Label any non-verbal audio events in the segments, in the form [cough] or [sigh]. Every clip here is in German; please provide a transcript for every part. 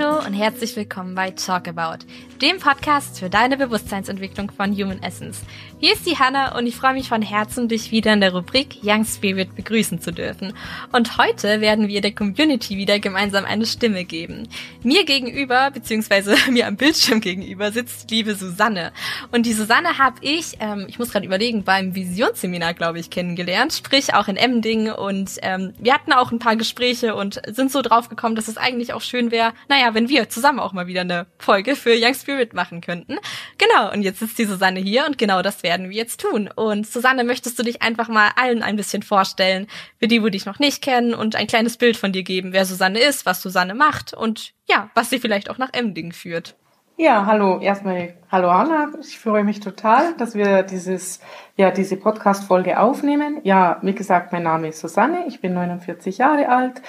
Hallo und herzlich willkommen bei Talk About, dem Podcast für deine Bewusstseinsentwicklung von Human Essence. Hier ist die Hanna und ich freue mich von Herzen, dich wieder in der Rubrik Young Spirit begrüßen zu dürfen. Und heute werden wir der Community wieder gemeinsam eine Stimme geben. Mir gegenüber, beziehungsweise [laughs] mir am Bildschirm gegenüber, sitzt liebe Susanne. Und die Susanne habe ich, ähm, ich muss gerade überlegen, beim Visionsseminar, glaube ich, kennengelernt, sprich auch in Emding. Und ähm, wir hatten auch ein paar Gespräche und sind so drauf gekommen, dass es eigentlich auch schön wäre, naja, wenn wir zusammen auch mal wieder eine Folge für Young Spirit machen könnten. Genau, und jetzt ist die Susanne hier und genau das werden wir jetzt tun. Und Susanne, möchtest du dich einfach mal allen ein bisschen vorstellen, für die, wo dich noch nicht kennen und ein kleines Bild von dir geben, wer Susanne ist, was Susanne macht und ja, was sie vielleicht auch nach Emding führt. Ja, hallo, erstmal hallo Anna. Ich freue mich total, dass wir dieses, ja, diese Podcast-Folge aufnehmen. Ja, wie gesagt, mein Name ist Susanne, ich bin 49 Jahre alt,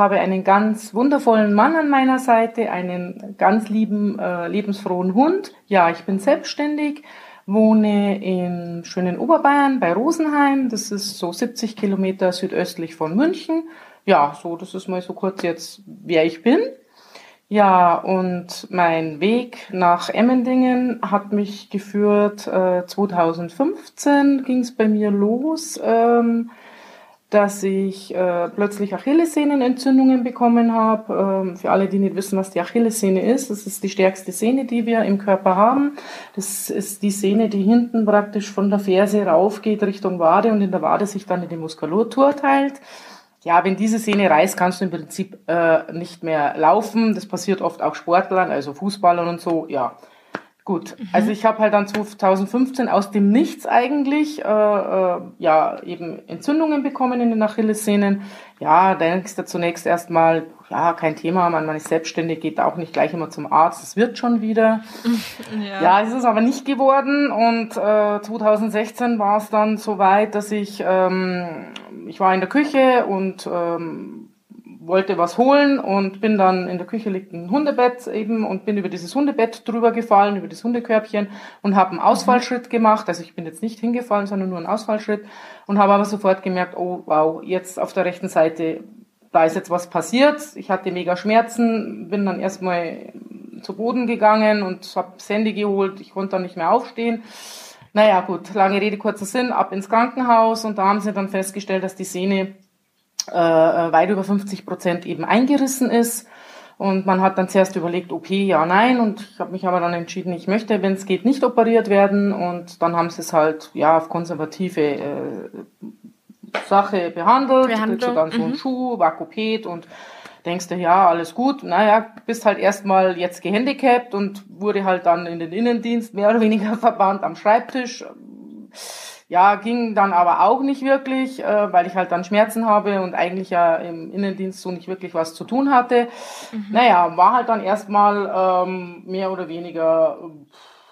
habe einen ganz wundervollen Mann an meiner Seite, einen ganz lieben, äh, lebensfrohen Hund. Ja, ich bin selbstständig, wohne in schönen Oberbayern bei Rosenheim. Das ist so 70 Kilometer südöstlich von München. Ja, so, das ist mal so kurz jetzt, wer ich bin. Ja, und mein Weg nach Emmendingen hat mich geführt, äh, 2015 ging es bei mir los. Ähm, dass ich äh, plötzlich Achillessehnenentzündungen bekommen habe. Ähm, für alle, die nicht wissen, was die Achillessehne ist, das ist die stärkste Sehne, die wir im Körper haben. Das ist die Sehne, die hinten praktisch von der Ferse raufgeht Richtung Wade und in der Wade sich dann in die Muskulatur teilt. Ja, wenn diese Sehne reißt, kannst du im Prinzip äh, nicht mehr laufen. Das passiert oft auch Sportlern, also Fußballern und so. Ja, Gut, mhm. also ich habe halt dann 2015 aus dem Nichts eigentlich äh, äh, ja eben Entzündungen bekommen in den Achillessehnen. Ja, denkst du zunächst erstmal, ja, kein Thema, man, man ist selbstständig, geht auch nicht gleich immer zum Arzt, es wird schon wieder. Ja, ja es ist aber nicht geworden und äh, 2016 war es dann so weit, dass ich, ähm, ich war in der Küche und ähm, wollte was holen und bin dann in der Küche liegt ein Hundebett eben und bin über dieses Hundebett drüber gefallen, über das Hundekörbchen und habe einen Ausfallschritt gemacht. Also ich bin jetzt nicht hingefallen, sondern nur einen Ausfallschritt und habe aber sofort gemerkt, oh wow, jetzt auf der rechten Seite, da ist jetzt was passiert. Ich hatte mega Schmerzen, bin dann erstmal zu Boden gegangen und habe das Handy geholt. Ich konnte dann nicht mehr aufstehen. Naja, gut, lange Rede, kurzer Sinn, ab ins Krankenhaus und da haben sie dann festgestellt, dass die Sehne äh, weit über 50 Prozent eben eingerissen ist. Und man hat dann zuerst überlegt, OP, ja, nein. Und ich habe mich aber dann entschieden, ich möchte, wenn es geht, nicht operiert werden. Und dann haben sie es halt ja auf konservative äh, Sache behandelt. Behandlung. Du dann so einen mhm. Schuh, Vakupet und denkst du, ja, alles gut. Naja, bist halt erstmal jetzt gehandicapt und wurde halt dann in den Innendienst mehr oder weniger [laughs] verbannt am Schreibtisch ja, ging dann aber auch nicht wirklich, äh, weil ich halt dann Schmerzen habe und eigentlich ja im Innendienst so nicht wirklich was zu tun hatte. Mhm. Naja, war halt dann erstmal ähm, mehr oder weniger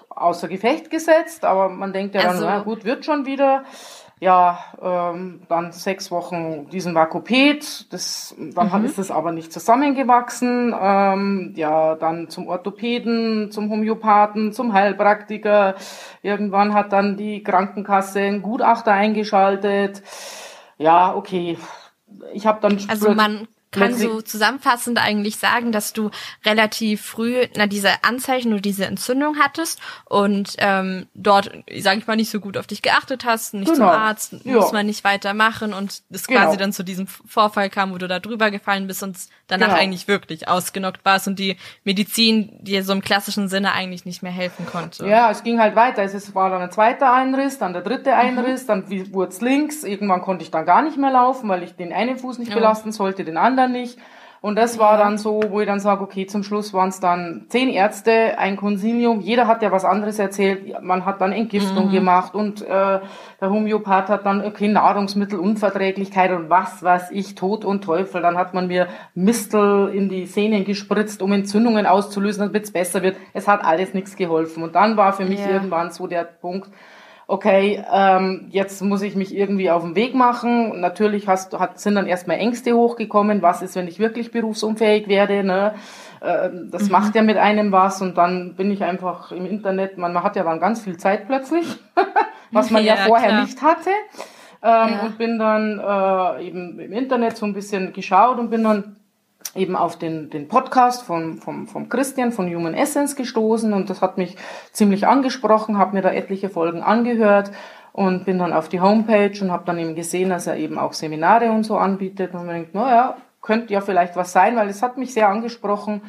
außer Gefecht gesetzt, aber man denkt ja also, dann, na gut, wird schon wieder ja, ähm, dann sechs Wochen diesen Vakupet, das, dann mhm. ist es aber nicht zusammengewachsen, ähm, ja, dann zum Orthopäden, zum Homöopathen, zum Heilpraktiker, irgendwann hat dann die Krankenkasse einen Gutachter eingeschaltet, ja, okay, ich habe dann also man kann so zusammenfassend eigentlich sagen, dass du relativ früh na diese Anzeichen oder diese Entzündung hattest und ähm, dort, sage ich mal, nicht so gut auf dich geachtet hast, nicht genau. zum Arzt, ja. muss man nicht weitermachen und es genau. quasi dann zu diesem Vorfall kam, wo du da drüber gefallen bist und danach genau. eigentlich wirklich ausgenockt warst und die Medizin dir so im klassischen Sinne eigentlich nicht mehr helfen konnte. Ja, es ging halt weiter. Es war dann ein zweiter Einriss, dann der dritte mhm. Einriss, mhm. dann wurde es links. Irgendwann konnte ich dann gar nicht mehr laufen, weil ich den einen Fuß nicht ja. belasten sollte, den anderen anderen nicht. Und das war dann so, wo ich dann sage, okay, zum Schluss waren es dann zehn Ärzte, ein Konsilium, jeder hat ja was anderes erzählt, man hat dann Entgiftung mhm. gemacht und äh, der Homöopath hat dann, okay, Nahrungsmittelunverträglichkeit und was weiß ich, Tod und Teufel. Dann hat man mir Mistel in die Sehnen gespritzt, um Entzündungen auszulösen, damit es besser wird. Es hat alles nichts geholfen. Und dann war für mich ja. irgendwann so der Punkt, okay, ähm, jetzt muss ich mich irgendwie auf den Weg machen. Natürlich hast, hat, sind dann erstmal Ängste hochgekommen. Was ist, wenn ich wirklich berufsunfähig werde? Ne? Äh, das mhm. macht ja mit einem was. Und dann bin ich einfach im Internet, man, man hat ja dann ganz viel Zeit plötzlich, [laughs] was man ja, ja vorher klar. nicht hatte. Ähm, ja. Und bin dann äh, eben im Internet so ein bisschen geschaut und bin dann eben auf den, den Podcast von, vom, vom Christian von Human Essence gestoßen und das hat mich ziemlich angesprochen, habe mir da etliche Folgen angehört und bin dann auf die Homepage und habe dann eben gesehen, dass er eben auch Seminare und so anbietet. Und man denkt, naja, könnte ja vielleicht was sein, weil es hat mich sehr angesprochen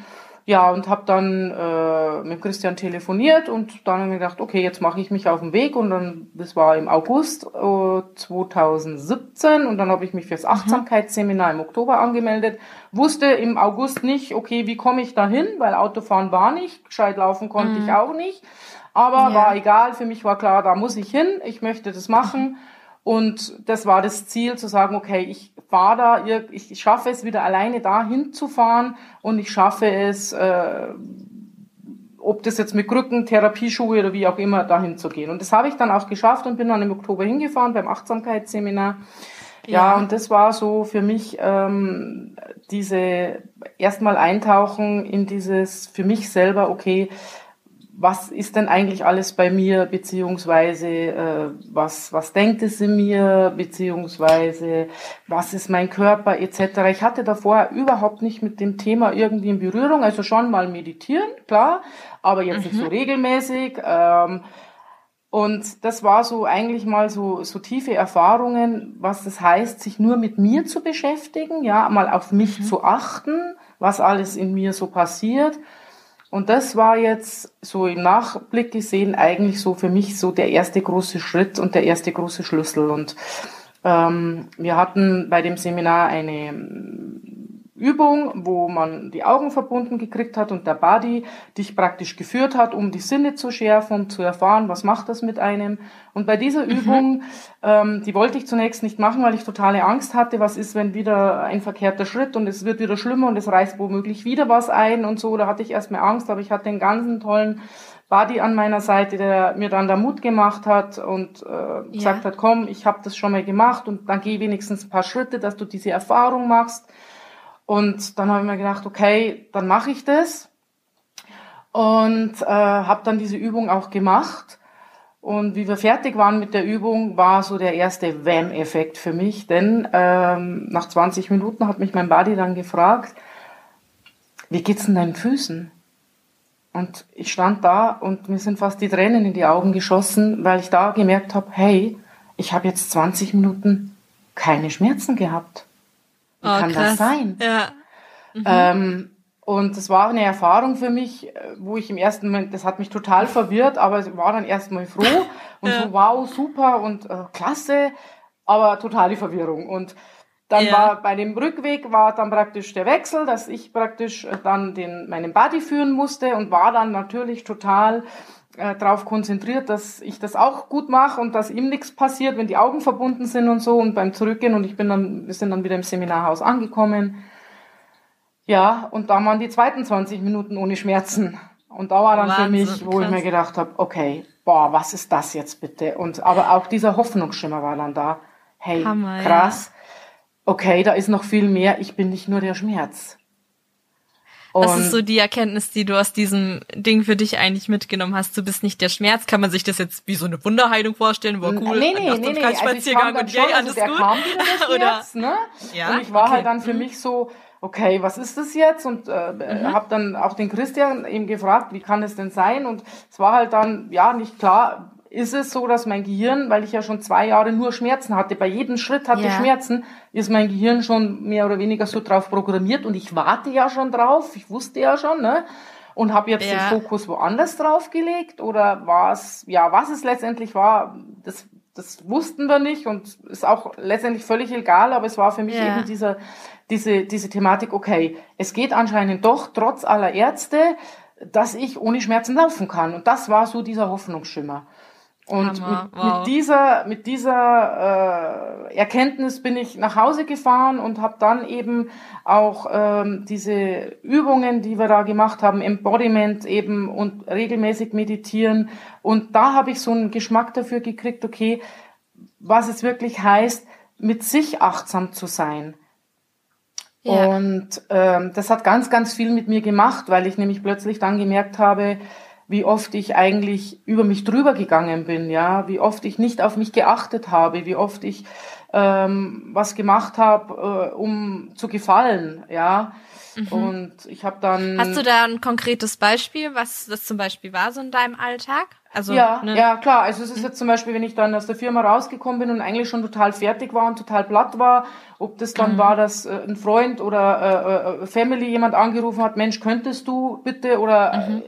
ja, und habe dann äh, mit Christian telefoniert und dann habe ich gedacht, okay, jetzt mache ich mich auf den Weg und dann, das war im August äh, 2017 und dann habe ich mich fürs mhm. Achtsamkeitsseminar im Oktober angemeldet, wusste im August nicht, okay, wie komme ich da hin, weil Autofahren war nicht, gescheit laufen konnte mhm. ich auch nicht, aber ja. war egal, für mich war klar, da muss ich hin, ich möchte das machen. Und das war das Ziel, zu sagen, okay, ich fahre da, ich schaffe es wieder alleine da hinzufahren und ich schaffe es, äh, ob das jetzt mit Krücken, Therapieschuhe oder wie auch immer, dahin zu gehen. Und das habe ich dann auch geschafft und bin dann im Oktober hingefahren beim Achtsamkeitsseminar. Ja, ja und das war so für mich ähm, diese erstmal eintauchen in dieses für mich selber, okay, was ist denn eigentlich alles bei mir, beziehungsweise äh, was, was denkt es in mir, beziehungsweise was ist mein Körper etc. Ich hatte davor überhaupt nicht mit dem Thema irgendwie in Berührung, also schon mal meditieren, klar, aber jetzt mhm. nicht so mhm. regelmäßig. Ähm, und das war so eigentlich mal so, so tiefe Erfahrungen, was das heißt, sich nur mit mir zu beschäftigen, ja, mal auf mich mhm. zu achten, was alles in mir so passiert und das war jetzt so im Nachblick gesehen eigentlich so für mich so der erste große Schritt und der erste große Schlüssel. Und ähm, wir hatten bei dem Seminar eine Übung, wo man die Augen verbunden gekriegt hat und der Body dich praktisch geführt hat, um die Sinne zu schärfen, um zu erfahren, was macht das mit einem. Und bei dieser mhm. Übung, ähm, die wollte ich zunächst nicht machen, weil ich totale Angst hatte, was ist, wenn wieder ein verkehrter Schritt und es wird wieder schlimmer und es reißt womöglich wieder was ein und so. Da hatte ich erstmal Angst, aber ich hatte einen ganzen tollen Buddy an meiner Seite, der mir dann da Mut gemacht hat und äh, ja. gesagt hat, komm, ich habe das schon mal gemacht und dann geh wenigstens ein paar Schritte, dass du diese Erfahrung machst. Und dann habe ich mir gedacht, okay, dann mache ich das. Und äh, habe dann diese Übung auch gemacht. Und wie wir fertig waren mit der Übung, war so der erste Wham-Effekt für mich. Denn ähm, nach 20 Minuten hat mich mein Buddy dann gefragt, wie geht's denn deinen Füßen? Und ich stand da und mir sind fast die Tränen in die Augen geschossen, weil ich da gemerkt habe, hey, ich habe jetzt 20 Minuten keine Schmerzen gehabt. Wie oh, kann krass. das sein? Ja. Mhm. Ähm, und das war eine Erfahrung für mich, äh, wo ich im ersten Moment, das hat mich total verwirrt, aber ich war dann erstmal froh [laughs] und ja. so, wow, super und äh, klasse, aber totale Verwirrung. Und dann ja. war bei dem Rückweg war dann praktisch der Wechsel, dass ich praktisch äh, dann den, meinen Buddy führen musste und war dann natürlich total äh, darauf konzentriert, dass ich das auch gut mache und dass ihm nichts passiert, wenn die Augen verbunden sind und so. Und beim Zurückgehen und ich bin dann, wir sind dann wieder im Seminarhaus angekommen. Ja, und da waren die zweiten 20 Minuten ohne Schmerzen. Und da war dann Wahnsinn, für mich, wo krass. ich mir gedacht habe, okay, boah, was ist das jetzt bitte? Und aber auch dieser Hoffnungsschimmer war dann da. Hey, Hammer, krass. Ja. Okay, da ist noch viel mehr. Ich bin nicht nur der Schmerz. Was ist so die Erkenntnis, die du aus diesem Ding für dich eigentlich mitgenommen hast? Du bist nicht der Schmerz. Kann man sich das jetzt wie so eine Wunderheilung vorstellen? War cool, nee, nee, nee, nee. Also Spaziergang und yay, alles also gut. Kam wieder der Schmerz, ne? ja, und ich war okay. halt dann für mhm. mich so, okay, was ist das jetzt? Und äh, mhm. habe dann auch den Christian eben gefragt, wie kann es denn sein? Und es war halt dann ja nicht klar, ist es so, dass mein Gehirn, weil ich ja schon zwei Jahre nur Schmerzen hatte, bei jedem Schritt hatte ich Schmerzen, ist mein Gehirn schon mehr oder weniger so drauf programmiert und ich warte ja schon drauf, ich wusste ja schon, ne? Und habe jetzt ja. den Fokus woanders drauf gelegt oder war es, ja, was es letztendlich war, das, das wussten wir nicht und ist auch letztendlich völlig egal, aber es war für mich ja. eben dieser, diese, diese Thematik, okay, es geht anscheinend doch trotz aller Ärzte, dass ich ohne Schmerzen laufen kann. Und das war so dieser Hoffnungsschimmer. Und mit, wow. mit, dieser, mit dieser äh, Erkenntnis bin ich nach Hause gefahren und habe dann eben auch ähm, diese Übungen, die wir da gemacht haben, Embodiment eben und regelmäßig meditieren. Und da habe ich so einen Geschmack dafür gekriegt, okay, was es wirklich heißt, mit sich achtsam zu sein. Ja. Und ähm, das hat ganz, ganz viel mit mir gemacht, weil ich nämlich plötzlich dann gemerkt habe, wie oft ich eigentlich über mich drüber gegangen bin, ja, wie oft ich nicht auf mich geachtet habe, wie oft ich ähm, was gemacht habe, äh, um zu gefallen, ja. Mhm. Und ich habe dann. Hast du da ein konkretes Beispiel, was das zum Beispiel war so in deinem Alltag? Also, ja, ne? ja, klar. Also es ist jetzt zum Beispiel, wenn ich dann aus der Firma rausgekommen bin und eigentlich schon total fertig war und total platt war, ob das dann mhm. war, dass äh, ein Freund oder äh, äh, Family jemand angerufen hat, Mensch, könntest du bitte oder mhm.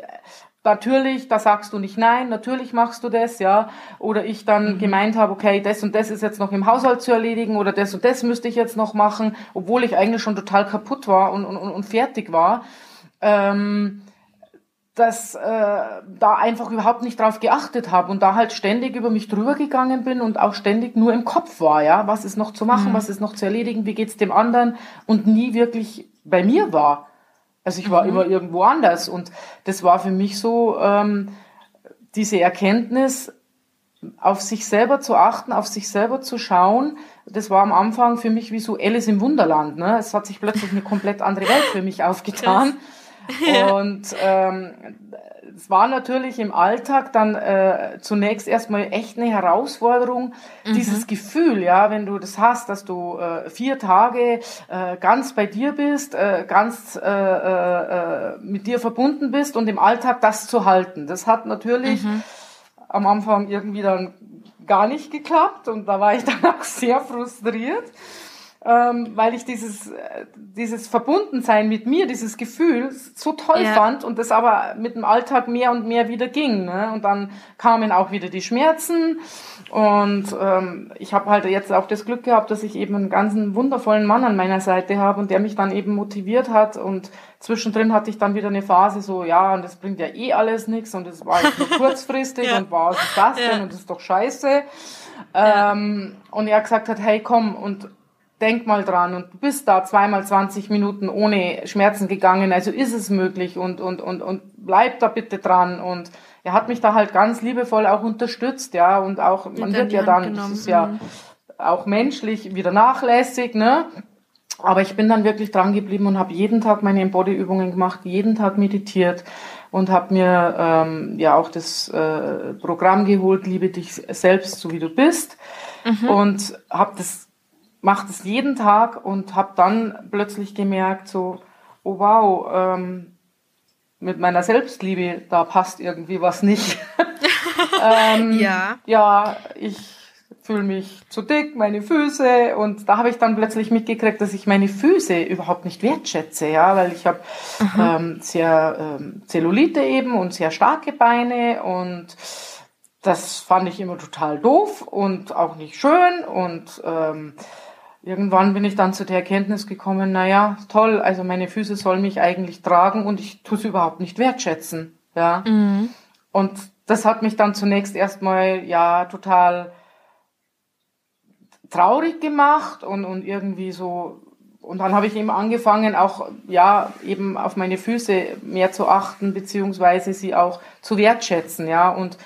Natürlich, da sagst du nicht nein, natürlich machst du das, ja. Oder ich dann mhm. gemeint habe, okay, das und das ist jetzt noch im Haushalt zu erledigen oder das und das müsste ich jetzt noch machen, obwohl ich eigentlich schon total kaputt war und, und, und fertig war. Ähm, dass äh, da einfach überhaupt nicht drauf geachtet habe und da halt ständig über mich drüber gegangen bin und auch ständig nur im Kopf war, ja, was ist noch zu machen, mhm. was ist noch zu erledigen, wie geht's dem anderen und nie wirklich bei mir war. Also ich war mhm. immer irgendwo anders und das war für mich so ähm, diese Erkenntnis, auf sich selber zu achten, auf sich selber zu schauen. Das war am Anfang für mich wie so Alice im Wunderland. Ne? Es hat sich plötzlich eine komplett andere Welt für mich aufgetan. Und ähm, es war natürlich im Alltag dann äh, zunächst erstmal echt eine Herausforderung, mhm. dieses Gefühl, ja, wenn du das hast, dass du äh, vier Tage äh, ganz bei dir bist, äh, ganz äh, äh, mit dir verbunden bist und im Alltag das zu halten. Das hat natürlich mhm. am Anfang irgendwie dann gar nicht geklappt und da war ich [laughs] dann auch sehr frustriert ähm, weil ich dieses, äh, dieses Verbundensein mit mir, dieses Gefühl so toll ja. fand und das aber mit dem Alltag mehr und mehr wieder ging. Ne? Und dann kamen auch wieder die Schmerzen und ähm, ich habe halt jetzt auch das Glück gehabt, dass ich eben einen ganzen wundervollen Mann an meiner Seite habe und der mich dann eben motiviert hat und zwischendrin hatte ich dann wieder eine Phase so, ja, und das bringt ja eh alles nichts und es war jetzt nur [laughs] kurzfristig ja. und was ist das denn ja. und das ist doch scheiße. Ähm, und er gesagt hat, hey komm und denk mal dran und du bist da zweimal 20 Minuten ohne Schmerzen gegangen, also ist es möglich und, und, und, und bleib da bitte dran und er hat mich da halt ganz liebevoll auch unterstützt, ja, und auch, man wird ja dann, das ist ja mhm. auch menschlich wieder nachlässig, ne, aber ich bin dann wirklich dran geblieben und habe jeden Tag meine Embody-Übungen gemacht, jeden Tag meditiert und habe mir ähm, ja auch das äh, Programm geholt, liebe dich selbst, so wie du bist. Mhm. Und habe das mache das jeden Tag und habe dann plötzlich gemerkt, so, oh wow, ähm, mit meiner Selbstliebe, da passt irgendwie was nicht. [laughs] [laughs] ähm, ja. Ja, ich fühle mich zu dick, meine Füße und da habe ich dann plötzlich mitgekriegt, dass ich meine Füße überhaupt nicht wertschätze, ja, weil ich habe ähm, sehr ähm, Zellulite eben und sehr starke Beine und das fand ich immer total doof und auch nicht schön und ähm, irgendwann bin ich dann zu der Erkenntnis gekommen, naja, toll, also meine Füße sollen mich eigentlich tragen und ich tue es überhaupt nicht wertschätzen. Ja. Mhm. Und das hat mich dann zunächst erstmal ja total traurig gemacht und, und irgendwie so und dann habe ich eben angefangen, auch ja eben auf meine Füße mehr zu achten, beziehungsweise sie auch zu wertschätzen, ja. Und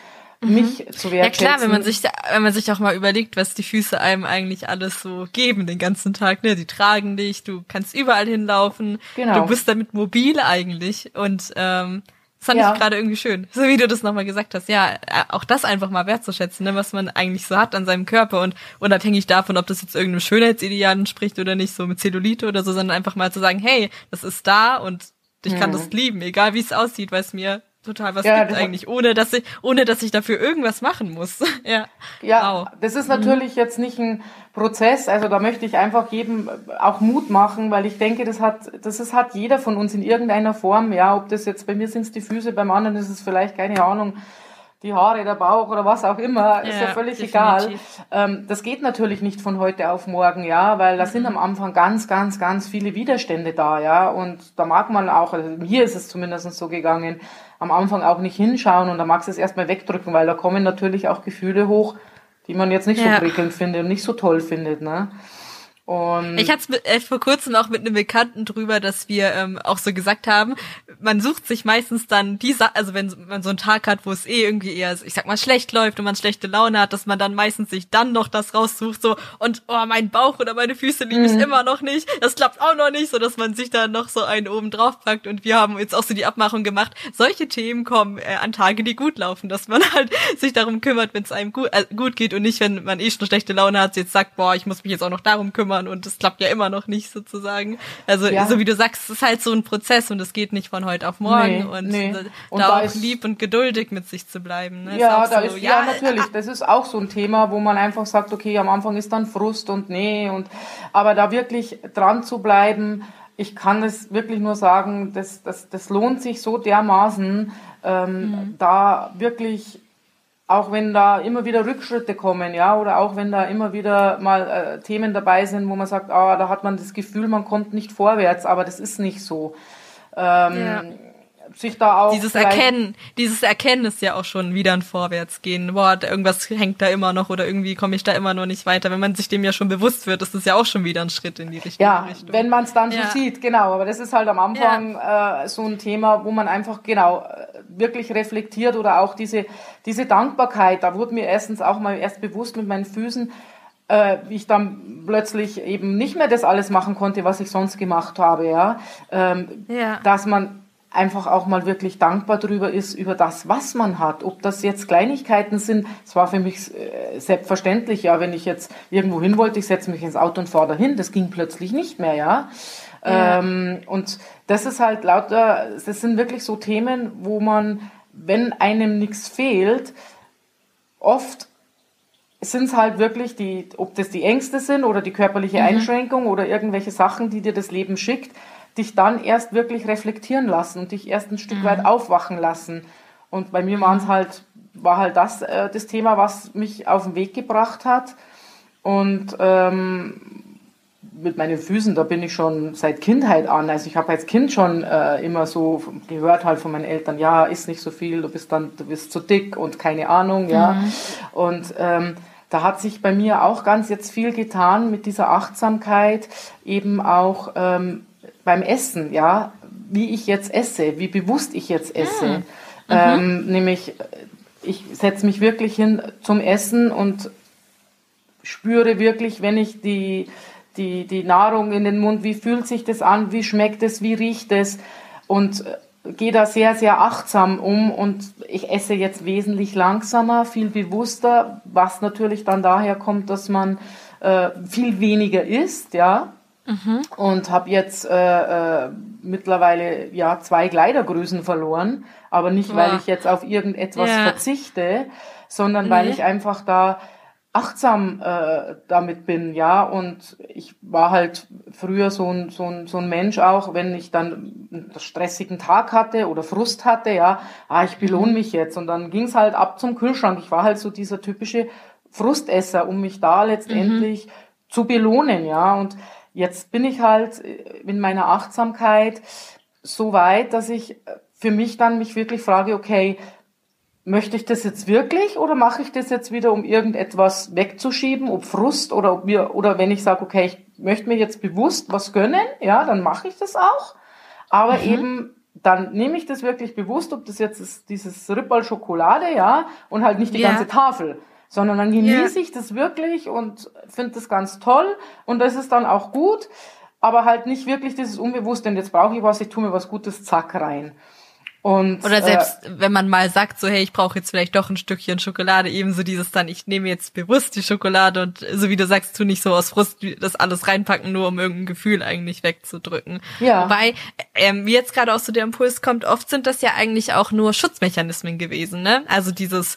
mhm. mich zu wertschätzen. Ja klar, wenn man sich, wenn man sich auch mal überlegt, was die Füße einem eigentlich alles so geben den ganzen Tag, ne? Die tragen dich, du kannst überall hinlaufen, genau. du bist damit mobil eigentlich und ähm, das fand ja. ich gerade irgendwie schön, so wie du das nochmal gesagt hast. Ja, äh, auch das einfach mal wertzuschätzen, ne, was man eigentlich so hat an seinem Körper und unabhängig davon, ob das jetzt irgendeinem Schönheitsideal entspricht oder nicht, so mit Zellulite oder so, sondern einfach mal zu sagen, hey, das ist da und ich kann mhm. das lieben, egal wie es aussieht, weil es mir total was ja, gibt eigentlich, ohne dass ich, ohne dass ich dafür irgendwas machen muss. [laughs] ja. Ja, wow. das ist natürlich mhm. jetzt nicht ein Prozess, also da möchte ich einfach jedem auch Mut machen, weil ich denke, das hat, das ist, hat jeder von uns in irgendeiner Form, ja, ob das jetzt bei mir sind es die Füße, beim anderen ist es vielleicht keine Ahnung, die Haare, der Bauch oder was auch immer, ist ja, völlig definitiv. egal. Ähm, das geht natürlich nicht von heute auf morgen, ja, weil da mhm. sind am Anfang ganz, ganz, ganz viele Widerstände da, ja, und da mag man auch, also mir ist es zumindest so gegangen, am Anfang auch nicht hinschauen und da magst du es erstmal wegdrücken, weil da kommen natürlich auch Gefühle hoch, die man jetzt nicht ja. so prickelnd findet und nicht so toll findet, ne. Und ich hatte es vor kurzem auch mit einem Bekannten drüber, dass wir ähm, auch so gesagt haben, man sucht sich meistens dann die Sa also wenn man so einen Tag hat, wo es eh irgendwie eher, ich sag mal, schlecht läuft und man schlechte Laune hat, dass man dann meistens sich dann noch das raussucht, so und oh, mein Bauch oder meine Füße lieben es mhm. immer noch nicht, das klappt auch noch nicht, so dass man sich da noch so einen oben drauf packt und wir haben jetzt auch so die Abmachung gemacht, solche Themen kommen äh, an Tage, die gut laufen, dass man [laughs] halt sich darum kümmert, wenn es einem gut, äh, gut geht und nicht, wenn man eh schon schlechte Laune hat, jetzt sagt, boah, ich muss mich jetzt auch noch darum kümmern und das klappt ja immer noch nicht sozusagen. Also ja. so wie du sagst, es ist halt so ein Prozess und es geht nicht von heute auf morgen nee, und, nee. Da, und da, auch lieb und geduldig mit sich zu bleiben. Ne? Ja, da so, ist, ja, ja, natürlich, das ist auch so ein Thema, wo man einfach sagt, okay, am Anfang ist dann Frust und nee und aber da wirklich dran zu bleiben, ich kann es wirklich nur sagen, das, das, das lohnt sich so dermaßen, ähm, mhm. da wirklich auch wenn da immer wieder Rückschritte kommen, ja, oder auch wenn da immer wieder mal äh, Themen dabei sind, wo man sagt, ah, da hat man das Gefühl, man kommt nicht vorwärts, aber das ist nicht so. Ähm, ja sich da auch. Dieses Erkennen, dieses Erkennen ist ja auch schon wieder ein Vorwärtsgehen. Boah, irgendwas hängt da immer noch oder irgendwie komme ich da immer noch nicht weiter. Wenn man sich dem ja schon bewusst wird, ist das ja auch schon wieder ein Schritt in die richtige ja, Richtung. wenn man es dann ja. so sieht, genau. Aber das ist halt am Anfang ja. äh, so ein Thema, wo man einfach genau äh, wirklich reflektiert oder auch diese diese Dankbarkeit. Da wurde mir erstens auch mal erst bewusst mit meinen Füßen äh, wie ich dann plötzlich eben nicht mehr das alles machen konnte, was ich sonst gemacht habe, ja, ähm, ja. dass man einfach auch mal wirklich dankbar darüber ist, über das, was man hat. Ob das jetzt Kleinigkeiten sind, es war für mich äh, selbstverständlich, ja, wenn ich jetzt irgendwo hin wollte, ich setze mich ins Auto und fahre dahin, das ging plötzlich nicht mehr, ja. ja. Ähm, und das ist halt lauter, das sind wirklich so Themen, wo man, wenn einem nichts fehlt, oft sind es halt wirklich die, ob das die Ängste sind oder die körperliche mhm. Einschränkung oder irgendwelche Sachen, die dir das Leben schickt, dich dann erst wirklich reflektieren lassen und dich erst ein Stück mhm. weit aufwachen lassen. Und bei mir waren es halt, war halt das äh, das Thema, was mich auf den Weg gebracht hat. Und ähm, mit meinen Füßen, da bin ich schon seit Kindheit an. Also ich habe als Kind schon äh, immer so gehört halt von meinen Eltern, ja, isst nicht so viel, du bist dann, du bist zu dick und keine Ahnung, ja. Mhm. Und ähm, da hat sich bei mir auch ganz jetzt viel getan mit dieser Achtsamkeit, eben auch ähm, beim Essen, ja, wie ich jetzt esse, wie bewusst ich jetzt esse. Mhm. Ähm, nämlich, ich setze mich wirklich hin zum Essen und spüre wirklich, wenn ich die, die, die Nahrung in den Mund, wie fühlt sich das an, wie schmeckt es, wie riecht es und gehe da sehr, sehr achtsam um und ich esse jetzt wesentlich langsamer, viel bewusster, was natürlich dann daher kommt, dass man äh, viel weniger isst, ja, Mhm. Und habe jetzt äh, äh, mittlerweile ja zwei Kleidergrößen verloren, aber nicht, wow. weil ich jetzt auf irgendetwas ja. verzichte, sondern mhm. weil ich einfach da achtsam äh, damit bin, ja. Und ich war halt früher so ein, so, ein, so ein Mensch auch, wenn ich dann einen stressigen Tag hatte oder Frust hatte, ja, ah, ich belohne mhm. mich jetzt. Und dann ging's halt ab zum Kühlschrank. Ich war halt so dieser typische Frustesser, um mich da letztendlich mhm. zu belohnen, ja. Und Jetzt bin ich halt äh, in meiner Achtsamkeit so weit, dass ich äh, für mich dann mich wirklich frage, okay, möchte ich das jetzt wirklich oder mache ich das jetzt wieder, um irgendetwas wegzuschieben, ob Frust oder ob mir, oder wenn ich sage, okay, ich möchte mir jetzt bewusst was gönnen, ja, dann mache ich das auch. Aber mhm. eben, dann nehme ich das wirklich bewusst, ob das jetzt ist, dieses Rippal Schokolade, ja, und halt nicht die ja. ganze Tafel sondern dann genieße yeah. ich das wirklich und finde das ganz toll und das ist dann auch gut, aber halt nicht wirklich dieses Unbewusste, und jetzt brauche ich was, ich tue mir was Gutes, zack, rein. Und, Oder selbst äh, wenn man mal sagt, so hey, ich brauche jetzt vielleicht doch ein Stückchen Schokolade, ebenso dieses dann, ich nehme jetzt bewusst die Schokolade und so wie du sagst, tu nicht so aus Frust das alles reinpacken, nur um irgendein Gefühl eigentlich wegzudrücken. Ja. Wobei, ähm, wie jetzt gerade auch so der Impuls kommt, oft sind das ja eigentlich auch nur Schutzmechanismen gewesen, ne? Also dieses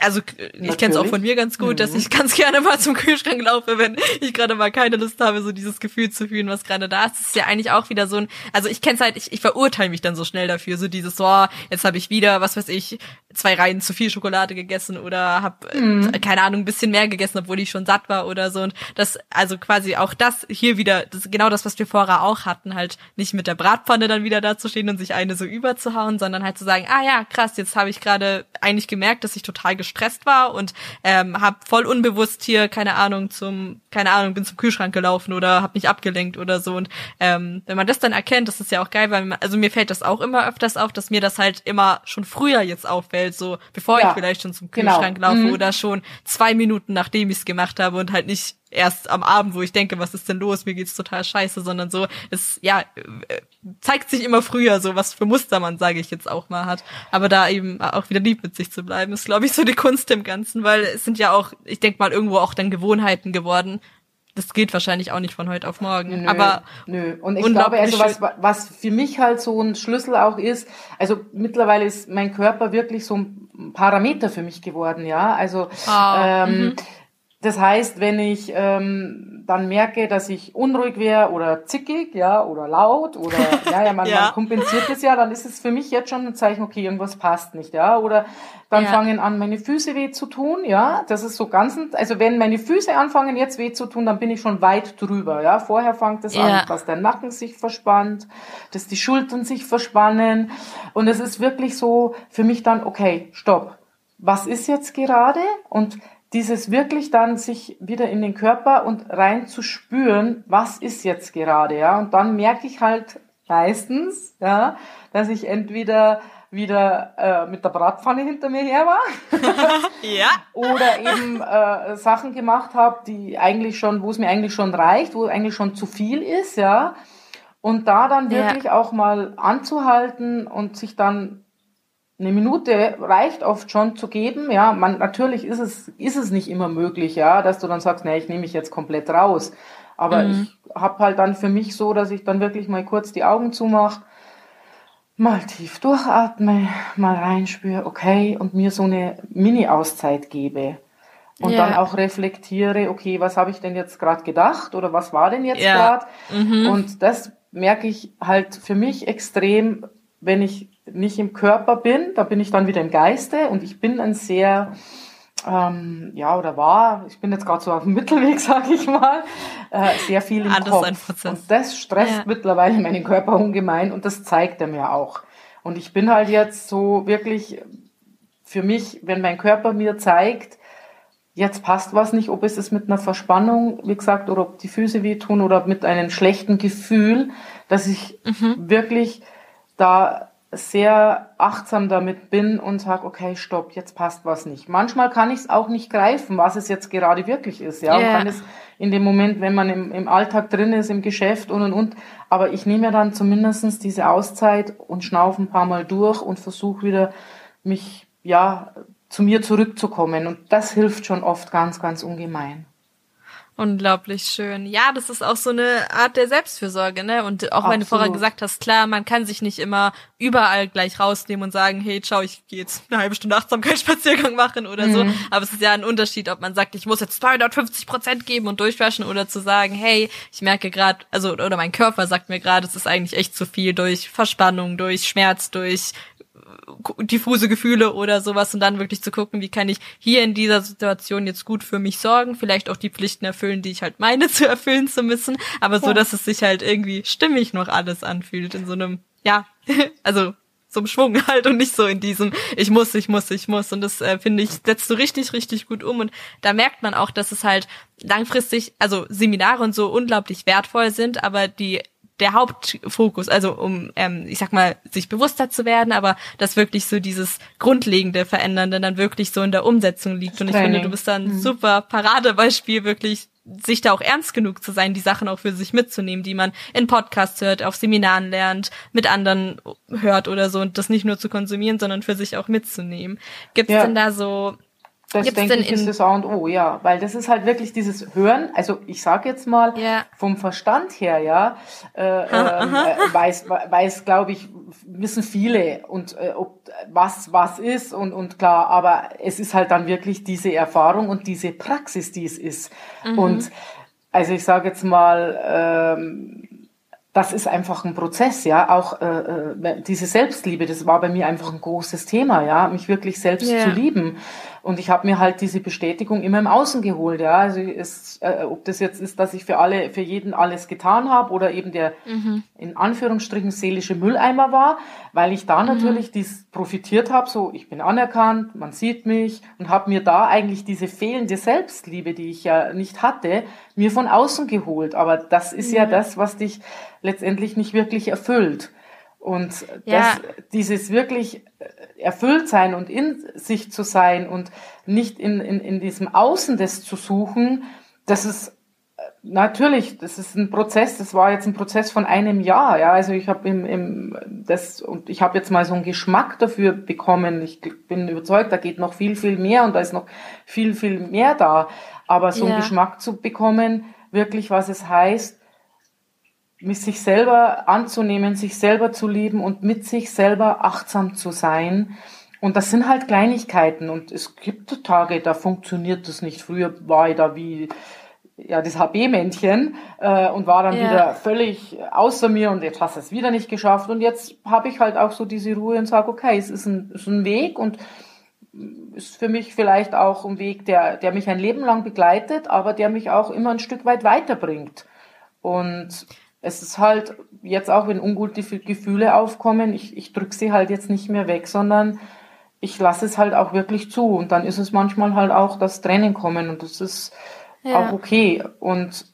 also ich kenne es auch von mir ganz gut, mhm. dass ich ganz gerne mal zum Kühlschrank laufe, wenn ich gerade mal keine Lust habe, so dieses Gefühl zu fühlen, was gerade da ist. Das ist ja eigentlich auch wieder so ein, also ich kenne es halt, ich, ich verurteile mich dann so schnell dafür, so dieses, so, jetzt habe ich wieder, was weiß ich, zwei Reihen zu viel Schokolade gegessen oder habe äh, mhm. keine Ahnung ein bisschen mehr gegessen, obwohl ich schon satt war oder so und das also quasi auch das hier wieder das genau das was wir vorher auch hatten halt nicht mit der Bratpfanne dann wieder dazustehen und sich eine so überzuhauen, sondern halt zu sagen, ah ja krass, jetzt habe ich gerade eigentlich gemerkt, dass ich total gestresst war und ähm, habe voll unbewusst hier, keine Ahnung, zum, keine Ahnung, bin zum Kühlschrank gelaufen oder habe mich abgelenkt oder so. Und ähm, wenn man das dann erkennt, das ist ja auch geil, weil man, also mir fällt das auch immer öfters auf, dass mir das halt immer schon früher jetzt auffällt, so bevor ja, ich vielleicht schon zum genau. Kühlschrank genau. laufe mhm. oder schon zwei Minuten nachdem ich es gemacht habe und halt nicht erst am Abend, wo ich denke, was ist denn los, mir geht's total scheiße, sondern so, es ja äh, zeigt sich immer früher so, was für Muster man, sage ich jetzt auch mal, hat. Aber da eben auch wieder lieb mit sich zu bleiben, ist, glaube ich, so die Kunst im Ganzen, weil es sind ja auch, ich denke mal, irgendwo auch dann Gewohnheiten geworden. Das geht wahrscheinlich auch nicht von heute auf morgen. Nö, aber nö. Und ich glaube, also was, was für mich halt so ein Schlüssel auch ist, also mittlerweile ist mein Körper wirklich so ein Parameter für mich geworden, ja. Also oh, ähm, -hmm das heißt, wenn ich ähm, dann merke, dass ich unruhig wäre oder zickig, ja, oder laut oder [laughs] ja, ja, man, ja. man kompensiert es ja, dann ist es für mich jetzt schon ein Zeichen, okay, irgendwas passt nicht, ja, oder dann ja. fangen an, meine Füße weh zu tun, ja, das ist so ganz, also wenn meine Füße anfangen jetzt weh zu tun, dann bin ich schon weit drüber, ja. Vorher fängt es ja. an, dass der Nacken sich verspannt, dass die Schultern sich verspannen und es ist wirklich so für mich dann, okay, stopp. Was ist jetzt gerade? Und dieses wirklich dann sich wieder in den Körper und rein zu spüren, was ist jetzt gerade, ja. Und dann merke ich halt meistens, ja, dass ich entweder wieder äh, mit der Bratpfanne hinter mir her war. [laughs] ja. Oder eben äh, Sachen gemacht habe, die eigentlich schon, wo es mir eigentlich schon reicht, wo eigentlich schon zu viel ist, ja. Und da dann wirklich ja. auch mal anzuhalten und sich dann eine Minute reicht oft schon zu geben. Ja, man, natürlich ist es, ist es nicht immer möglich, ja, dass du dann sagst, nee, ich nehme mich jetzt komplett raus. Aber mhm. ich habe halt dann für mich so, dass ich dann wirklich mal kurz die Augen zumache, mal tief durchatme, mal reinspüre, okay, und mir so eine Mini-Auszeit gebe. Und yeah. dann auch reflektiere, okay, was habe ich denn jetzt gerade gedacht oder was war denn jetzt yeah. gerade? Mhm. Und das merke ich halt für mich extrem, wenn ich nicht im Körper bin, da bin ich dann wieder im Geiste und ich bin ein sehr, ähm, ja, oder war, ich bin jetzt gerade so auf dem Mittelweg, [laughs] sag ich mal, äh, sehr viel im Alles Kopf. Und das stresst ja. mittlerweile meinen Körper ungemein und das zeigt er mir auch. Und ich bin halt jetzt so wirklich für mich, wenn mein Körper mir zeigt, jetzt passt was nicht, ob es ist mit einer Verspannung, wie gesagt, oder ob die Füße wehtun oder mit einem schlechten Gefühl, dass ich mhm. wirklich da sehr achtsam damit bin und sage, okay, stopp, jetzt passt was nicht. Manchmal kann ich es auch nicht greifen, was es jetzt gerade wirklich ist. Ja, yeah. und kann es in dem Moment, wenn man im, im Alltag drin ist, im Geschäft und und und. Aber ich nehme ja dann zumindestens diese Auszeit und schnaufe ein paar Mal durch und versuche wieder mich ja zu mir zurückzukommen. Und das hilft schon oft ganz, ganz ungemein. Unglaublich schön. Ja, das ist auch so eine Art der Selbstfürsorge, ne? Und auch wenn du vorher gesagt hast, klar, man kann sich nicht immer überall gleich rausnehmen und sagen, hey, ciao, ich gehe jetzt eine halbe Stunde Achtsamkeitsspaziergang machen oder mhm. so. Aber es ist ja ein Unterschied, ob man sagt, ich muss jetzt 250 Prozent geben und durchwaschen oder zu sagen, hey, ich merke gerade, also oder mein Körper sagt mir gerade, es ist eigentlich echt zu viel durch Verspannung, durch Schmerz, durch diffuse Gefühle oder sowas und dann wirklich zu gucken, wie kann ich hier in dieser Situation jetzt gut für mich sorgen, vielleicht auch die Pflichten erfüllen, die ich halt meine [laughs] zu erfüllen zu müssen, aber so, dass es sich halt irgendwie stimmig noch alles anfühlt in so einem, ja, [laughs] also so einem Schwung halt und nicht so in diesem ich muss, ich muss, ich muss. Und das äh, finde ich setzt du richtig, richtig gut um und da merkt man auch, dass es halt langfristig, also Seminare und so unglaublich wertvoll sind, aber die der Hauptfokus, also um, ähm, ich sag mal, sich bewusster zu werden, aber dass wirklich so dieses grundlegende Verändernde dann wirklich so in der Umsetzung liegt. Und ich finde, du bist da ein mhm. super Paradebeispiel, wirklich sich da auch ernst genug zu sein, die Sachen auch für sich mitzunehmen, die man in Podcasts hört, auf Seminaren lernt, mit anderen hört oder so und das nicht nur zu konsumieren, sondern für sich auch mitzunehmen. Gibt es ja. denn da so das Gibt's denke ich ist das A und O, ja, weil das ist halt wirklich dieses Hören. Also ich sage jetzt mal ja. vom Verstand her, ja, äh, ha, äh, weiß, weiß, glaube ich, wissen viele und äh, ob was was ist und und klar, aber es ist halt dann wirklich diese Erfahrung und diese Praxis, die es ist. Mhm. Und also ich sage jetzt mal. Ähm, das ist einfach ein Prozess, ja. Auch äh, äh, diese Selbstliebe, das war bei mir einfach ein großes Thema, ja, mich wirklich selbst yeah. zu lieben. Und ich habe mir halt diese Bestätigung immer im Außen geholt, ja. Also es, äh, ob das jetzt ist, dass ich für alle, für jeden alles getan habe oder eben der mhm. in Anführungsstrichen seelische Mülleimer war, weil ich da mhm. natürlich dies profitiert habe, so ich bin anerkannt, man sieht mich und habe mir da eigentlich diese fehlende Selbstliebe, die ich ja nicht hatte, mir von außen geholt. Aber das ist ja, ja das, was dich letztendlich nicht wirklich erfüllt. Und ja. das, dieses wirklich erfüllt sein und in sich zu sein und nicht in, in, in diesem Außen das zu suchen, das ist natürlich, das ist ein Prozess, das war jetzt ein Prozess von einem Jahr, ja, also ich habe im, im das und ich habe jetzt mal so einen Geschmack dafür bekommen. Ich bin überzeugt, da geht noch viel viel mehr und da ist noch viel viel mehr da, aber so ja. einen Geschmack zu bekommen, wirklich was es heißt, mit sich selber anzunehmen, sich selber zu lieben und mit sich selber achtsam zu sein. Und das sind halt Kleinigkeiten und es gibt Tage, da funktioniert das nicht. Früher war ich da wie ja das HB-Männchen äh, und war dann ja. wieder völlig außer mir und jetzt hast du es wieder nicht geschafft und jetzt habe ich halt auch so diese Ruhe und sage, okay, es ist ein, ist ein Weg und ist für mich vielleicht auch ein Weg, der, der mich ein Leben lang begleitet, aber der mich auch immer ein Stück weit weiterbringt. Und es ist halt jetzt auch, wenn ungute Gefühle aufkommen, ich, ich drücke sie halt jetzt nicht mehr weg, sondern ich lasse es halt auch wirklich zu. Und dann ist es manchmal halt auch, dass Tränen kommen und das ist ja. auch okay. Und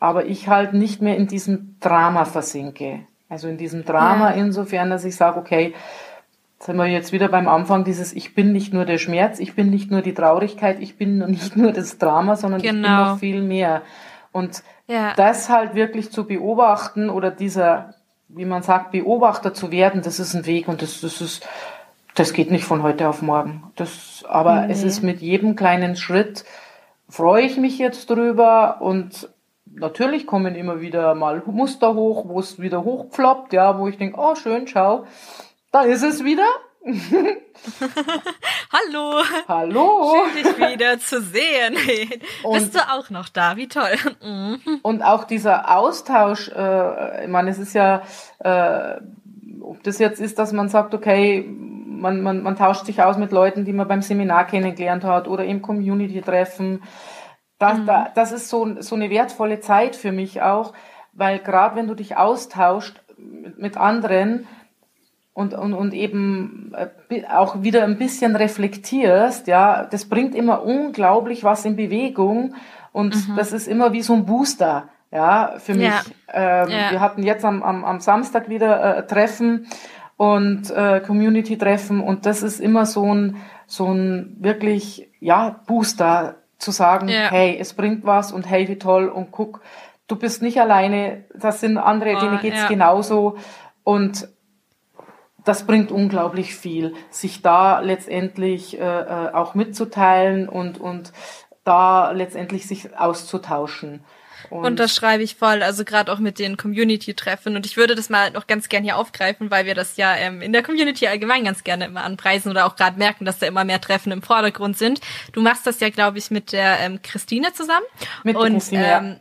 aber ich halt nicht mehr in diesem Drama versinke. Also in diesem Drama ja. insofern, dass ich sage, okay, sind wir jetzt wieder beim Anfang dieses, ich bin nicht nur der Schmerz, ich bin nicht nur die Traurigkeit, ich bin nicht nur das Drama, sondern genau. ich bin genau. noch viel mehr. Und ja. Das halt wirklich zu beobachten oder dieser, wie man sagt, Beobachter zu werden, das ist ein Weg und das, das ist, das geht nicht von heute auf morgen. Das, aber nee. es ist mit jedem kleinen Schritt, freue ich mich jetzt drüber und natürlich kommen immer wieder mal Muster hoch, wo es wieder hochpfloppt, ja, wo ich denke, oh schön, schau, da ist es wieder. [laughs] Hallo. Hallo. Schön, dich wieder zu sehen. Und, Bist du auch noch da? Wie toll. Mhm. und auch dieser Austausch, äh, ich meine, es ist ja, äh, ob das jetzt ist, dass man sagt, okay, man, man, man tauscht sich aus mit Leuten, die man beim Seminar kennengelernt hat oder im Community-Treffen. Das, mhm. da, das ist so, so eine wertvolle Zeit für mich auch, weil gerade wenn du dich austauscht mit, mit anderen, und, und, und eben äh, auch wieder ein bisschen reflektierst, ja, das bringt immer unglaublich was in Bewegung und mhm. das ist immer wie so ein Booster, ja, für mich. Ja. Ähm, ja. Wir hatten jetzt am, am, am Samstag wieder äh, Treffen und äh, Community-Treffen und das ist immer so ein, so ein wirklich, ja, Booster zu sagen, ja. hey, es bringt was und hey, wie toll und guck, du bist nicht alleine, das sind andere, oh, denen geht's genauso und das bringt unglaublich viel, sich da letztendlich äh, äh, auch mitzuteilen und, und da letztendlich sich auszutauschen. Und, und das schreibe ich voll, also gerade auch mit den Community-Treffen. Und ich würde das mal noch ganz gern hier aufgreifen, weil wir das ja ähm, in der Community allgemein ganz gerne immer anpreisen oder auch gerade merken, dass da immer mehr Treffen im Vordergrund sind. Du machst das ja, glaube ich, mit der ähm, Christine zusammen. Mit und, Christine, ähm, ja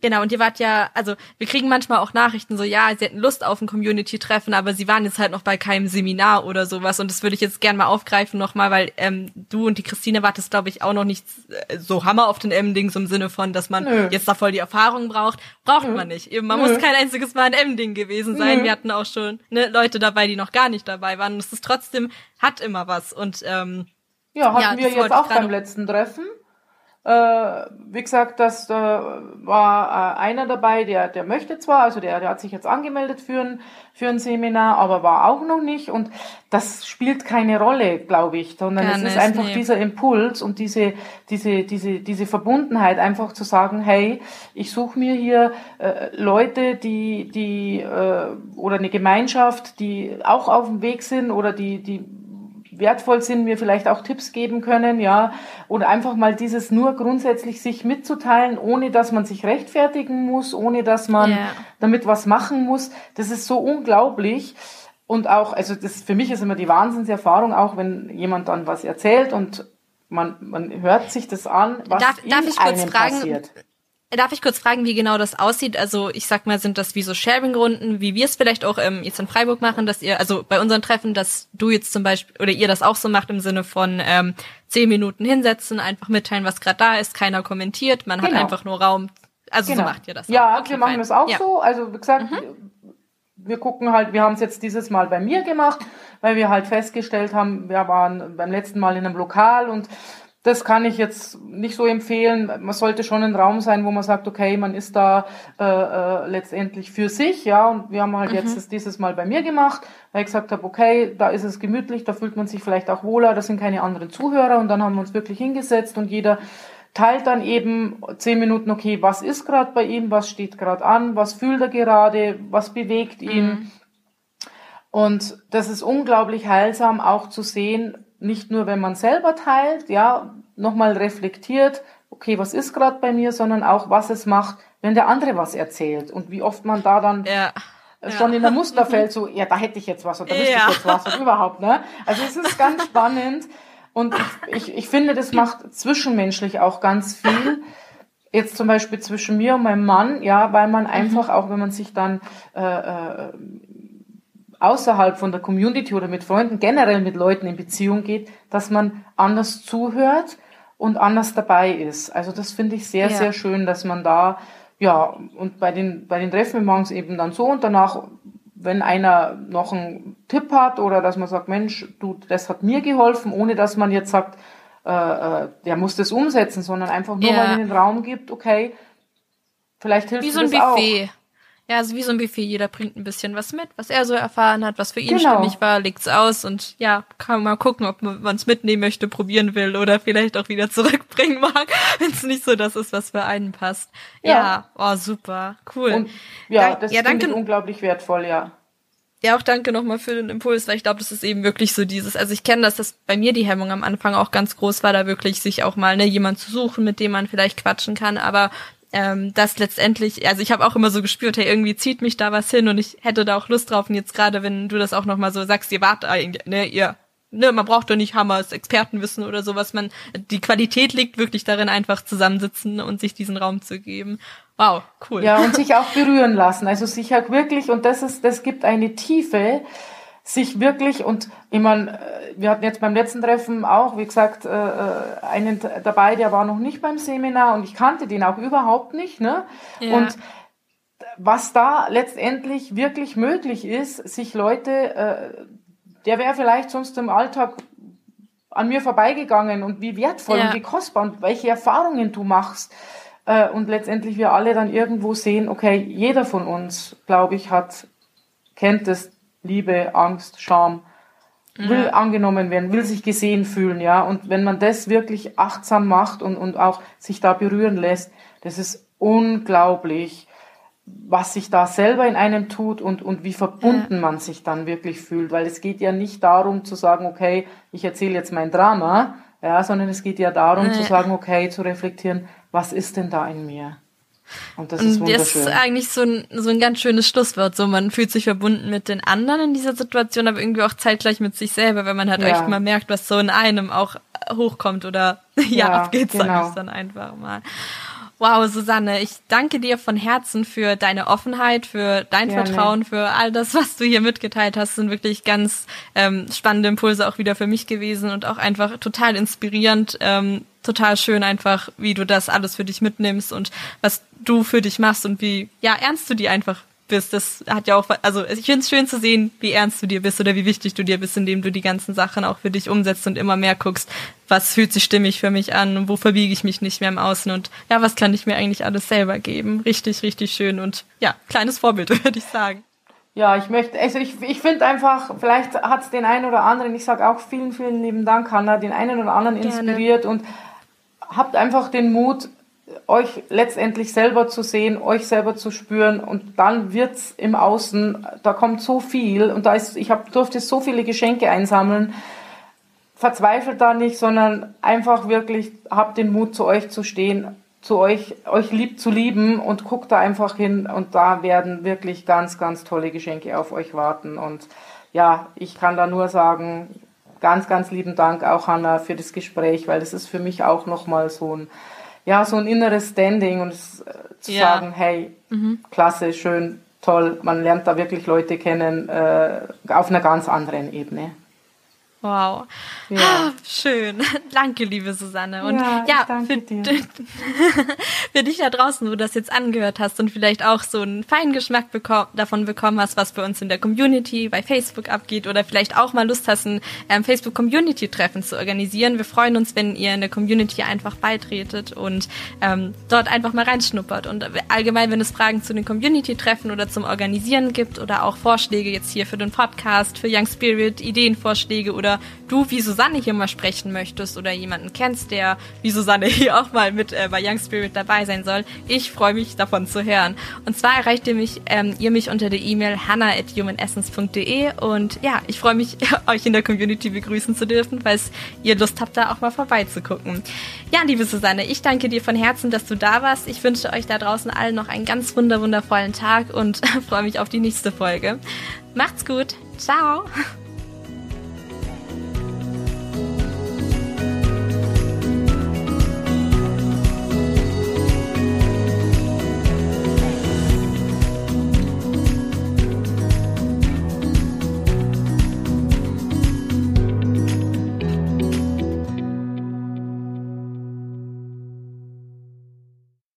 Genau, und ihr wart ja, also wir kriegen manchmal auch Nachrichten so, ja, sie hätten Lust auf ein Community-Treffen, aber sie waren jetzt halt noch bei keinem Seminar oder sowas. Und das würde ich jetzt gern mal aufgreifen nochmal, weil ähm, du und die Christine wartest, glaube ich, auch noch nicht äh, so Hammer auf den M-Dings im Sinne von, dass man Nö. jetzt da voll die Erfahrung braucht. Braucht Nö. man nicht. Eben, man Nö. muss kein einziges Mal ein M-Ding gewesen sein. Wir hatten auch schon ne, Leute dabei, die noch gar nicht dabei waren. Und es ist trotzdem, hat immer was. Und ähm, ja, hatten ja, wir jetzt auch beim letzten Treffen. Äh, wie gesagt, das äh, war äh, einer dabei, der, der möchte zwar, also der, der hat sich jetzt angemeldet für ein, für ein Seminar, aber war auch noch nicht. Und das spielt keine Rolle, glaube ich, sondern Gar es ist einfach nee. dieser Impuls und diese, diese, diese, diese Verbundenheit, einfach zu sagen, hey, ich suche mir hier äh, Leute, die, die äh, oder eine Gemeinschaft, die auch auf dem Weg sind oder die, die wertvoll sind, mir vielleicht auch Tipps geben können, ja, oder einfach mal dieses nur grundsätzlich sich mitzuteilen, ohne dass man sich rechtfertigen muss, ohne dass man yeah. damit was machen muss. Das ist so unglaublich. Und auch, also das für mich ist immer die Wahnsinnserfahrung, auch wenn jemand dann was erzählt und man, man hört sich das an, was darf, darf ich kurz fragen, passiert. Darf ich kurz fragen, wie genau das aussieht? Also ich sag mal, sind das wie so Sharing-Runden, wie wir es vielleicht auch ähm, jetzt in Freiburg machen, dass ihr, also bei unseren Treffen, dass du jetzt zum Beispiel oder ihr das auch so macht im Sinne von ähm, zehn Minuten hinsetzen, einfach mitteilen, was gerade da ist, keiner kommentiert, man genau. hat einfach nur Raum. Also genau. so macht ihr das. Ja. Okay, wir machen fein. das auch ja. so. Also wie gesagt, mhm. wir gucken halt, wir haben es jetzt dieses Mal bei mir gemacht, weil wir halt festgestellt haben, wir waren beim letzten Mal in einem Lokal und das kann ich jetzt nicht so empfehlen. Man sollte schon ein Raum sein, wo man sagt, okay, man ist da äh, äh, letztendlich für sich, ja. Und wir haben halt mhm. jetzt dieses Mal bei mir gemacht, weil ich gesagt habe, okay, da ist es gemütlich, da fühlt man sich vielleicht auch wohler, da sind keine anderen Zuhörer und dann haben wir uns wirklich hingesetzt und jeder teilt dann eben zehn Minuten, okay, was ist gerade bei ihm, was steht gerade an, was fühlt er gerade, was bewegt ihn. Mhm. Und das ist unglaublich heilsam auch zu sehen, nicht nur, wenn man selber teilt, ja, nochmal reflektiert, okay, was ist gerade bei mir, sondern auch, was es macht, wenn der andere was erzählt und wie oft man da dann ja. schon ja. in der Muster [laughs] fällt, so, ja, da hätte ich jetzt was oder da wüsste ja. ich jetzt was und überhaupt, ne? Also es ist ganz spannend und ich, ich, finde, das macht zwischenmenschlich auch ganz viel. Jetzt zum Beispiel zwischen mir und meinem Mann, ja, weil man einfach mhm. auch, wenn man sich dann äh, äh, außerhalb von der Community oder mit Freunden, generell mit Leuten in Beziehung geht, dass man anders zuhört und anders dabei ist. Also das finde ich sehr, ja. sehr schön, dass man da, ja, und bei den, bei den Treffen machen es eben dann so und danach, wenn einer noch einen Tipp hat oder dass man sagt, Mensch, du, das hat mir geholfen, ohne dass man jetzt sagt, äh, äh, der muss das umsetzen, sondern einfach nur ja. mal in den Raum gibt, okay, vielleicht hilft Wie so ein Buffet. Auch. Ja, also wie so ein Buffet, jeder bringt ein bisschen was mit, was er so erfahren hat, was für ihn genau. stimmig war, legt's aus und ja, kann man mal gucken, ob man es mitnehmen möchte, probieren will oder vielleicht auch wieder zurückbringen [laughs] mag, wenn es nicht so das ist, was für einen passt. Ja, ja oh super, cool. Und, ja, das ja, danke, unglaublich wertvoll, ja. Ja, auch danke nochmal für den Impuls, weil ich glaube, das ist eben wirklich so dieses, also ich kenne das, dass bei mir die Hemmung am Anfang auch ganz groß war, da wirklich sich auch mal ne, jemand zu suchen, mit dem man vielleicht quatschen kann, aber ähm, das letztendlich, also ich habe auch immer so gespürt, hey, irgendwie zieht mich da was hin und ich hätte da auch Lust drauf. Und jetzt gerade, wenn du das auch nochmal so sagst, ihr wart eigentlich, ne, ihr, ne, man braucht doch nicht Hammers, Expertenwissen oder sowas. Man, die Qualität liegt wirklich darin, einfach zusammensitzen und sich diesen Raum zu geben. Wow, cool. Ja, und sich auch berühren lassen. Also sich halt wirklich, und das ist, das gibt eine Tiefe, sich wirklich und ich meine, wir hatten jetzt beim letzten Treffen auch, wie gesagt, äh, äh, einen dabei, der war noch nicht beim Seminar und ich kannte den auch überhaupt nicht. Ne? Ja. Und was da letztendlich wirklich möglich ist, sich Leute, äh, der wäre vielleicht sonst im Alltag an mir vorbeigegangen und wie wertvoll ja. und wie kostbar und welche Erfahrungen du machst. Und letztendlich wir alle dann irgendwo sehen, okay, jeder von uns, glaube ich, hat, kennt es, Liebe, Angst, Scham, will ja. angenommen werden, will sich gesehen fühlen, ja. Und wenn man das wirklich achtsam macht und, und auch sich da berühren lässt, das ist unglaublich, was sich da selber in einem tut und, und wie verbunden ja. man sich dann wirklich fühlt. Weil es geht ja nicht darum zu sagen, okay, ich erzähle jetzt mein Drama, ja, sondern es geht ja darum ja. zu sagen, okay, zu reflektieren, was ist denn da in mir? Und das ist wunderschön. Das ist eigentlich so ein, so ein ganz schönes Schlusswort. So, man fühlt sich verbunden mit den anderen in dieser Situation, aber irgendwie auch zeitgleich mit sich selber, wenn man halt ja. echt mal merkt, was so in einem auch hochkommt oder [laughs] ja, ja abgeht, genau. sag ich dann einfach mal. Wow, Susanne, ich danke dir von Herzen für deine Offenheit, für dein Gerne. Vertrauen, für all das, was du hier mitgeteilt hast. Das sind wirklich ganz ähm, spannende Impulse auch wieder für mich gewesen und auch einfach total inspirierend, ähm, total schön einfach, wie du das alles für dich mitnimmst und was du für dich machst und wie ja ernst du die einfach bist. Das hat ja auch, also ich finde es schön zu sehen, wie ernst du dir bist oder wie wichtig du dir bist, indem du die ganzen Sachen auch für dich umsetzt und immer mehr guckst, was fühlt sich stimmig für mich an und wo verbiege ich mich nicht mehr im Außen und ja, was kann ich mir eigentlich alles selber geben. Richtig, richtig schön und ja, kleines Vorbild, [laughs] würde ich sagen. Ja, ich möchte, also ich, ich finde einfach, vielleicht hat es den einen oder anderen, ich sage auch vielen, vielen lieben Dank, Hanna, den einen oder anderen inspiriert Gerne. und habt einfach den Mut, euch letztendlich selber zu sehen, euch selber zu spüren und dann wird's im Außen, da kommt so viel und da ist, ich hab, durfte so viele Geschenke einsammeln. Verzweifelt da nicht, sondern einfach wirklich habt den Mut, zu euch zu stehen, zu euch, euch lieb zu lieben und guckt da einfach hin und da werden wirklich ganz, ganz tolle Geschenke auf euch warten und ja, ich kann da nur sagen, ganz, ganz lieben Dank auch Hanna für das Gespräch, weil das ist für mich auch nochmal so ein ja, so ein inneres Standing und es, äh, zu Ja. sagen, hey, klasse, schön, toll, man lernt da wirklich Leute kennen äh, auf einer ganz anderen Ebene. Wow. Ja. [laughs] Schön. [laughs] Danke, liebe Susanne. Und Ja, ja, für, [laughs] für dich da draußen, wo du das jetzt angehört hast und vielleicht auch so einen feinen Geschmack bekomm, davon bekommen hast, was bei uns in der Community bei Facebook abgeht oder vielleicht auch mal Lust hast, ein ähm, Facebook-Community-Treffen zu organisieren. Wir freuen uns, wenn ihr in der Community einfach beitretet und ähm, dort einfach mal reinschnuppert. Und allgemein, wenn es Fragen zu den Community-Treffen oder zum Organisieren gibt oder auch Vorschläge jetzt hier für den Podcast, für Young Spirit, Ideenvorschläge oder du wie Susanne hier mal sprechen möchtest oder jemanden kennst, der wie Susanne [laughs] hier auch mal mit äh, bei Young Spirit dabei sein soll, ich freue mich davon zu hören. Und zwar erreicht ihr mich, ähm, ihr mich unter der E-Mail hannah.humanessence.de und ja, ich freue mich, [laughs] euch in der Community begrüßen zu dürfen, falls ihr Lust habt, da auch mal vorbeizugucken. Ja, liebe Susanne, ich danke dir von Herzen, dass du da warst. Ich wünsche euch da draußen allen noch einen ganz wunder wundervollen Tag und [laughs] freue mich auf die nächste Folge. Macht's gut. Ciao.